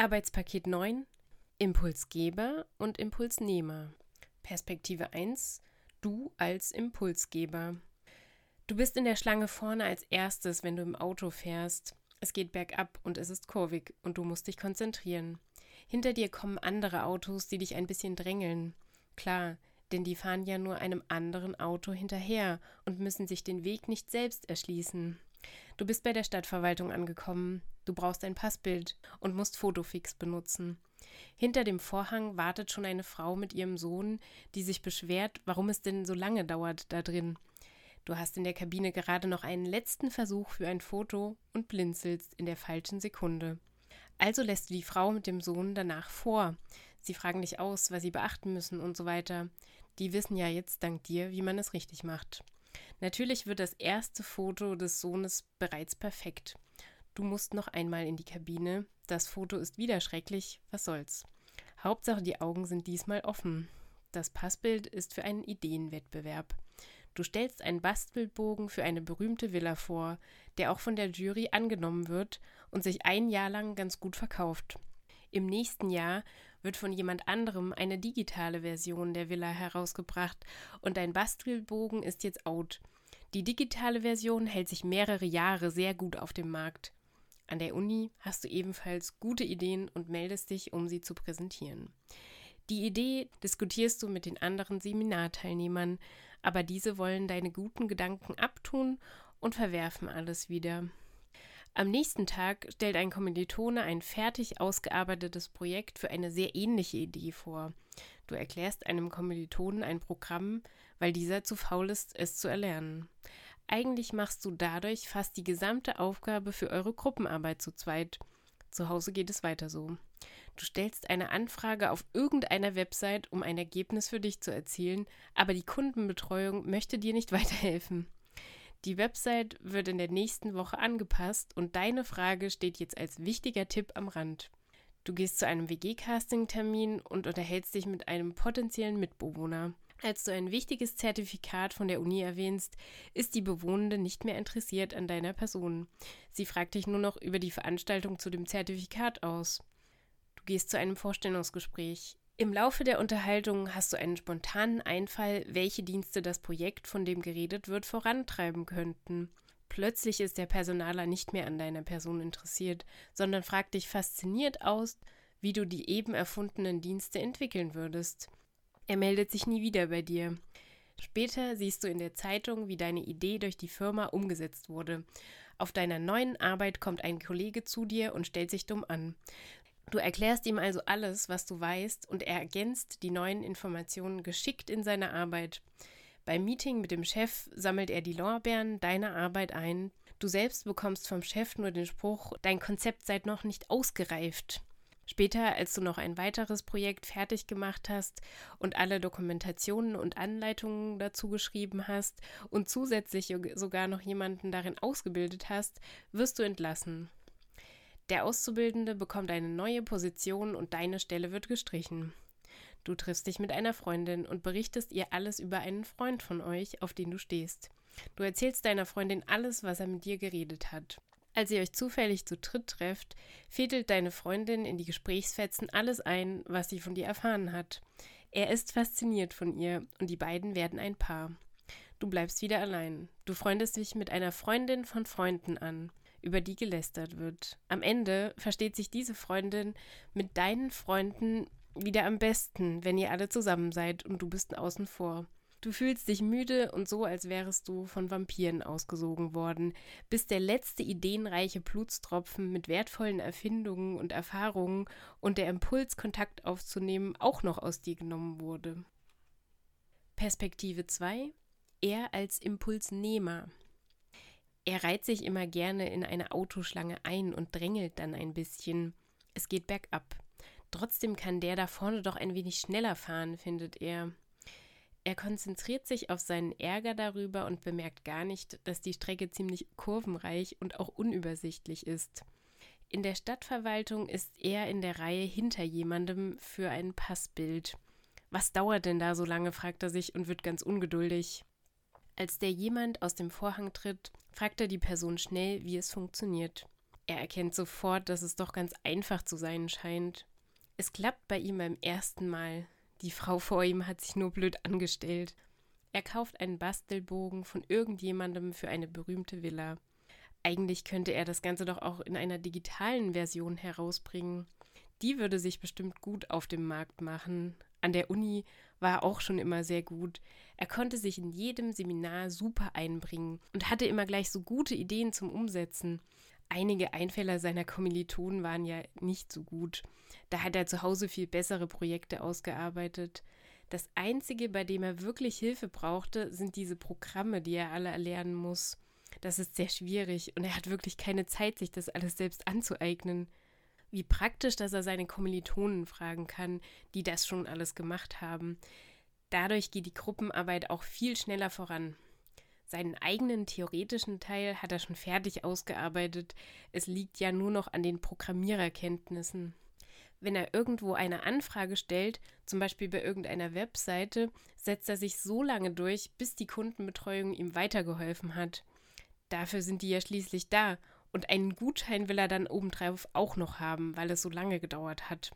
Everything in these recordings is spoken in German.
Arbeitspaket 9 Impulsgeber und Impulsnehmer. Perspektive 1 Du als Impulsgeber. Du bist in der Schlange vorne als erstes, wenn du im Auto fährst. Es geht bergab und es ist kurvig und du musst dich konzentrieren. Hinter dir kommen andere Autos, die dich ein bisschen drängeln. Klar, denn die fahren ja nur einem anderen Auto hinterher und müssen sich den Weg nicht selbst erschließen. Du bist bei der Stadtverwaltung angekommen, du brauchst ein Passbild und musst Fotofix benutzen. Hinter dem Vorhang wartet schon eine Frau mit ihrem Sohn, die sich beschwert, warum es denn so lange dauert da drin. Du hast in der Kabine gerade noch einen letzten Versuch für ein Foto und blinzelst in der falschen Sekunde. Also lässt du die Frau mit dem Sohn danach vor. Sie fragen dich aus, was sie beachten müssen und so weiter. Die wissen ja jetzt dank dir, wie man es richtig macht. Natürlich wird das erste Foto des Sohnes bereits perfekt. Du musst noch einmal in die Kabine. Das Foto ist wieder schrecklich. Was soll's? Hauptsache, die Augen sind diesmal offen. Das Passbild ist für einen Ideenwettbewerb. Du stellst einen Bastelbogen für eine berühmte Villa vor, der auch von der Jury angenommen wird und sich ein Jahr lang ganz gut verkauft. Im nächsten Jahr wird von jemand anderem eine digitale Version der Villa herausgebracht und dein Bastelbogen ist jetzt out. Die digitale Version hält sich mehrere Jahre sehr gut auf dem Markt. An der Uni hast du ebenfalls gute Ideen und meldest dich, um sie zu präsentieren. Die Idee diskutierst du mit den anderen Seminarteilnehmern, aber diese wollen deine guten Gedanken abtun und verwerfen alles wieder. Am nächsten Tag stellt ein Kommilitone ein fertig ausgearbeitetes Projekt für eine sehr ähnliche Idee vor. Du erklärst einem Kommilitonen ein Programm, weil dieser zu faul ist, es zu erlernen. Eigentlich machst du dadurch fast die gesamte Aufgabe für eure Gruppenarbeit zu zweit. Zu Hause geht es weiter so. Du stellst eine Anfrage auf irgendeiner Website, um ein Ergebnis für dich zu erzielen, aber die Kundenbetreuung möchte dir nicht weiterhelfen. Die Website wird in der nächsten Woche angepasst und deine Frage steht jetzt als wichtiger Tipp am Rand. Du gehst zu einem WG-Casting-Termin und unterhältst dich mit einem potenziellen Mitbewohner. Als du ein wichtiges Zertifikat von der Uni erwähnst, ist die Bewohnende nicht mehr interessiert an deiner Person. Sie fragt dich nur noch über die Veranstaltung zu dem Zertifikat aus. Du gehst zu einem Vorstellungsgespräch. Im Laufe der Unterhaltung hast du einen spontanen Einfall, welche Dienste das Projekt, von dem geredet wird, vorantreiben könnten. Plötzlich ist der Personaler nicht mehr an deiner Person interessiert, sondern fragt dich fasziniert aus, wie du die eben erfundenen Dienste entwickeln würdest. Er meldet sich nie wieder bei dir. Später siehst du in der Zeitung, wie deine Idee durch die Firma umgesetzt wurde. Auf deiner neuen Arbeit kommt ein Kollege zu dir und stellt sich dumm an. Du erklärst ihm also alles, was du weißt, und er ergänzt die neuen Informationen geschickt in seiner Arbeit. Beim Meeting mit dem Chef sammelt er die Lorbeeren deiner Arbeit ein. Du selbst bekommst vom Chef nur den Spruch, dein Konzept sei noch nicht ausgereift. Später, als du noch ein weiteres Projekt fertig gemacht hast und alle Dokumentationen und Anleitungen dazu geschrieben hast und zusätzlich sogar noch jemanden darin ausgebildet hast, wirst du entlassen. Der Auszubildende bekommt eine neue Position und deine Stelle wird gestrichen. Du triffst dich mit einer Freundin und berichtest ihr alles über einen Freund von euch, auf den du stehst. Du erzählst deiner Freundin alles, was er mit dir geredet hat. Als ihr euch zufällig zu dritt trefft, fädelt deine Freundin in die Gesprächsfetzen alles ein, was sie von dir erfahren hat. Er ist fasziniert von ihr und die beiden werden ein Paar. Du bleibst wieder allein. Du freundest dich mit einer Freundin von Freunden an über die gelästert wird. Am Ende versteht sich diese Freundin mit deinen Freunden wieder am besten, wenn ihr alle zusammen seid und du bist außen vor. Du fühlst dich müde und so, als wärest du von Vampiren ausgesogen worden, bis der letzte ideenreiche Blutstropfen mit wertvollen Erfindungen und Erfahrungen und der Impuls, Kontakt aufzunehmen, auch noch aus dir genommen wurde. Perspektive 2 Er als Impulsnehmer. Er reiht sich immer gerne in eine Autoschlange ein und drängelt dann ein bisschen. Es geht bergab. Trotzdem kann der da vorne doch ein wenig schneller fahren, findet er. Er konzentriert sich auf seinen Ärger darüber und bemerkt gar nicht, dass die Strecke ziemlich kurvenreich und auch unübersichtlich ist. In der Stadtverwaltung ist er in der Reihe hinter jemandem für ein Passbild. Was dauert denn da so lange, fragt er sich und wird ganz ungeduldig. Als der jemand aus dem Vorhang tritt, fragt er die Person schnell, wie es funktioniert. Er erkennt sofort, dass es doch ganz einfach zu sein scheint. Es klappt bei ihm beim ersten Mal. Die Frau vor ihm hat sich nur blöd angestellt. Er kauft einen Bastelbogen von irgendjemandem für eine berühmte Villa. Eigentlich könnte er das Ganze doch auch in einer digitalen Version herausbringen. Die würde sich bestimmt gut auf dem Markt machen. An der Uni war er auch schon immer sehr gut. Er konnte sich in jedem Seminar super einbringen und hatte immer gleich so gute Ideen zum Umsetzen. Einige Einfälle seiner Kommilitonen waren ja nicht so gut. Da hat er zu Hause viel bessere Projekte ausgearbeitet. Das Einzige, bei dem er wirklich Hilfe brauchte, sind diese Programme, die er alle erlernen muss. Das ist sehr schwierig und er hat wirklich keine Zeit, sich das alles selbst anzueignen. Wie praktisch, dass er seine Kommilitonen fragen kann, die das schon alles gemacht haben. Dadurch geht die Gruppenarbeit auch viel schneller voran. Seinen eigenen theoretischen Teil hat er schon fertig ausgearbeitet. Es liegt ja nur noch an den Programmiererkenntnissen. Wenn er irgendwo eine Anfrage stellt, zum Beispiel bei irgendeiner Webseite, setzt er sich so lange durch, bis die Kundenbetreuung ihm weitergeholfen hat. Dafür sind die ja schließlich da und einen Gutschein will er dann obendrauf auch noch haben, weil es so lange gedauert hat.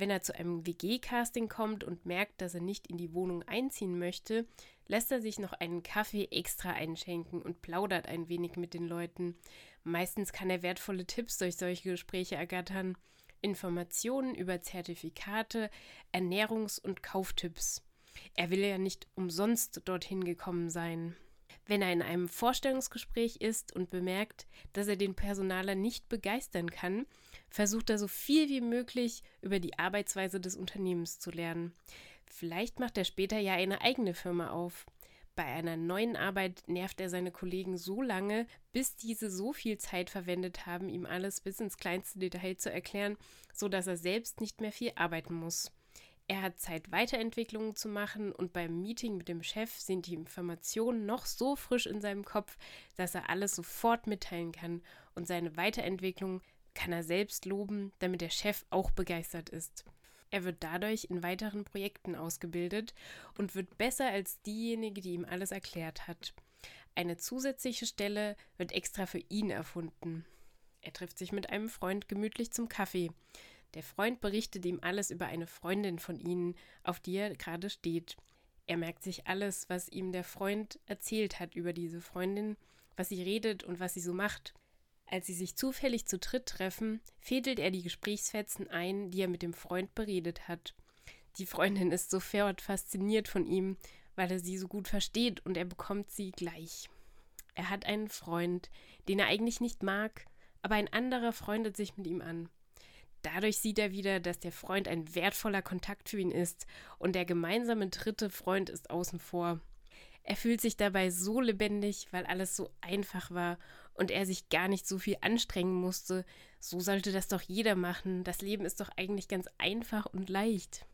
Wenn er zu einem WG-Casting kommt und merkt, dass er nicht in die Wohnung einziehen möchte, lässt er sich noch einen Kaffee extra einschenken und plaudert ein wenig mit den Leuten. Meistens kann er wertvolle Tipps durch solche Gespräche ergattern. Informationen über Zertifikate, Ernährungs- und Kauftipps. Er will ja nicht umsonst dorthin gekommen sein. Wenn er in einem Vorstellungsgespräch ist und bemerkt, dass er den Personaler nicht begeistern kann, versucht er so viel wie möglich über die Arbeitsweise des Unternehmens zu lernen. Vielleicht macht er später ja eine eigene Firma auf. Bei einer neuen Arbeit nervt er seine Kollegen so lange, bis diese so viel Zeit verwendet haben, ihm alles bis ins kleinste Detail zu erklären, so dass er selbst nicht mehr viel arbeiten muss. Er hat Zeit, Weiterentwicklungen zu machen und beim Meeting mit dem Chef sind die Informationen noch so frisch in seinem Kopf, dass er alles sofort mitteilen kann und seine Weiterentwicklung kann er selbst loben, damit der Chef auch begeistert ist. Er wird dadurch in weiteren Projekten ausgebildet und wird besser als diejenige, die ihm alles erklärt hat. Eine zusätzliche Stelle wird extra für ihn erfunden. Er trifft sich mit einem Freund gemütlich zum Kaffee. Der Freund berichtet ihm alles über eine Freundin von ihnen, auf die er gerade steht. Er merkt sich alles, was ihm der Freund erzählt hat über diese Freundin, was sie redet und was sie so macht. Als sie sich zufällig zu dritt treffen, fädelt er die Gesprächsfetzen ein, die er mit dem Freund beredet hat. Die Freundin ist sofort fasziniert von ihm, weil er sie so gut versteht und er bekommt sie gleich. Er hat einen Freund, den er eigentlich nicht mag, aber ein anderer freundet sich mit ihm an. Dadurch sieht er wieder, dass der Freund ein wertvoller Kontakt für ihn ist und der gemeinsame dritte Freund ist außen vor. Er fühlt sich dabei so lebendig, weil alles so einfach war und er sich gar nicht so viel anstrengen musste. So sollte das doch jeder machen. Das Leben ist doch eigentlich ganz einfach und leicht.